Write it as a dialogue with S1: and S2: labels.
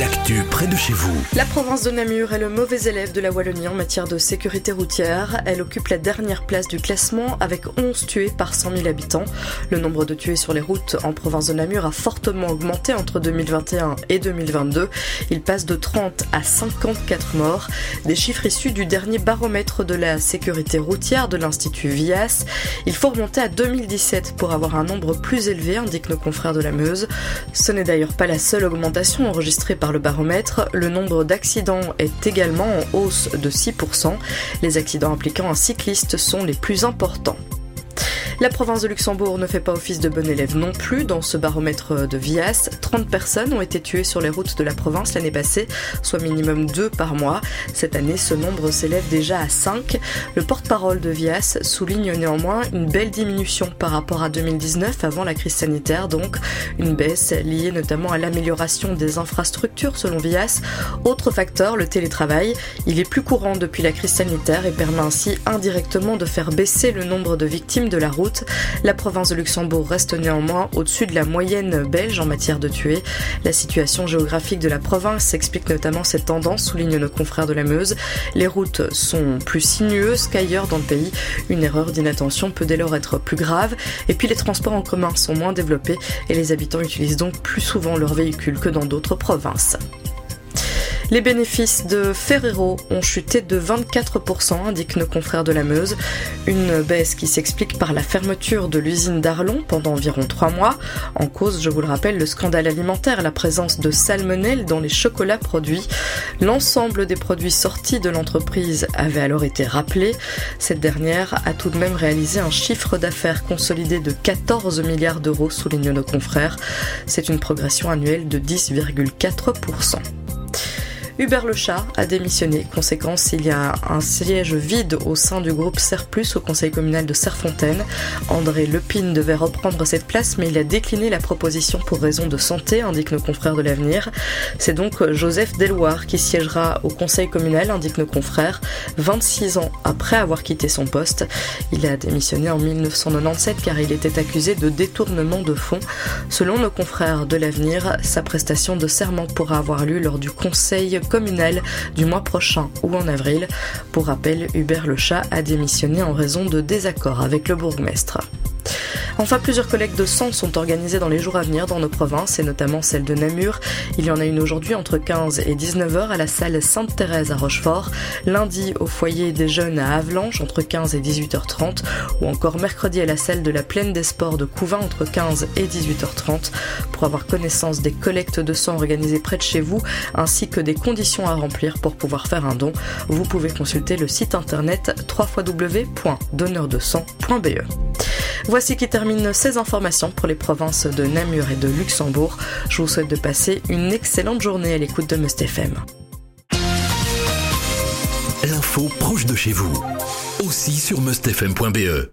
S1: L'actu près de chez vous.
S2: La province de Namur est le mauvais élève de la Wallonie en matière de sécurité routière. Elle occupe la dernière place du classement avec 11 tués par 100 000 habitants. Le nombre de tués sur les routes en province de Namur a fortement augmenté entre 2021 et 2022. Il passe de 30 à 54 morts. Des chiffres issus du dernier baromètre de la sécurité routière de l'Institut VIAS. Il faut remonter à 2017 pour avoir un nombre plus élevé, indiquent nos confrères de la Meuse. Ce n'est d'ailleurs pas la seule augmentation enregistrée par le baromètre, le nombre d'accidents est également en hausse de 6%. Les accidents impliquant un cycliste sont les plus importants. La province de Luxembourg ne fait pas office de bon élève non plus dans ce baromètre de Vias. 30 personnes ont été tuées sur les routes de la province l'année passée, soit minimum 2 par mois. Cette année, ce nombre s'élève déjà à 5. Le porte-parole de Vias souligne néanmoins une belle diminution par rapport à 2019 avant la crise sanitaire, donc une baisse liée notamment à l'amélioration des infrastructures selon Vias. Autre facteur, le télétravail. Il est plus courant depuis la crise sanitaire et permet ainsi indirectement de faire baisser le nombre de victimes de la route la province de Luxembourg reste néanmoins au-dessus de la moyenne belge en matière de tués. La situation géographique de la province explique notamment cette tendance, soulignent nos confrères de la Meuse. Les routes sont plus sinueuses qu'ailleurs dans le pays. Une erreur d'inattention peut dès lors être plus grave. Et puis les transports en commun sont moins développés et les habitants utilisent donc plus souvent leurs véhicules que dans d'autres provinces. Les bénéfices de Ferrero ont chuté de 24%, indiquent nos confrères de la Meuse. Une baisse qui s'explique par la fermeture de l'usine d'Arlon pendant environ trois mois. En cause, je vous le rappelle, le scandale alimentaire, la présence de salmonelle dans les chocolats produits. L'ensemble des produits sortis de l'entreprise avait alors été rappelé. Cette dernière a tout de même réalisé un chiffre d'affaires consolidé de 14 milliards d'euros, soulignent nos confrères. C'est une progression annuelle de 10,4%. Hubert Le Chat a démissionné. Conséquence, il y a un siège vide au sein du groupe Serplus au conseil communal de Serfontaine. André Lepine devait reprendre cette place, mais il a décliné la proposition pour raison de santé, indiquent nos confrères de l'avenir. C'est donc Joseph Deloire qui siégera au conseil communal, indiquent nos confrères, 26 ans après avoir quitté son poste. Il a démissionné en 1997 car il était accusé de détournement de fonds. Selon nos confrères de l'avenir, sa prestation de serment pourra avoir lieu lors du conseil communal du mois prochain ou en avril. Pour rappel, Hubert Le Chat a démissionné en raison de désaccords avec le bourgmestre. Enfin, plusieurs collectes de sang sont organisées dans les jours à venir dans nos provinces, et notamment celle de Namur. Il y en a une aujourd'hui entre 15 et 19 h à la salle Sainte-Thérèse à Rochefort, lundi au foyer des jeunes à Avalanche entre 15 et 18h30, ou encore mercredi à la salle de la Plaine des Sports de Couvin entre 15 et 18h30. Pour avoir connaissance des collectes de sang organisées près de chez vous, ainsi que des conditions à remplir pour pouvoir faire un don, vous pouvez consulter le site internet www.donneurdesang.be. Voici qui termine ces informations pour les provinces de Namur et de Luxembourg. Je vous souhaite de passer une excellente journée à l'écoute de Must FM.
S1: L'info proche de chez vous, aussi sur mustfm.be.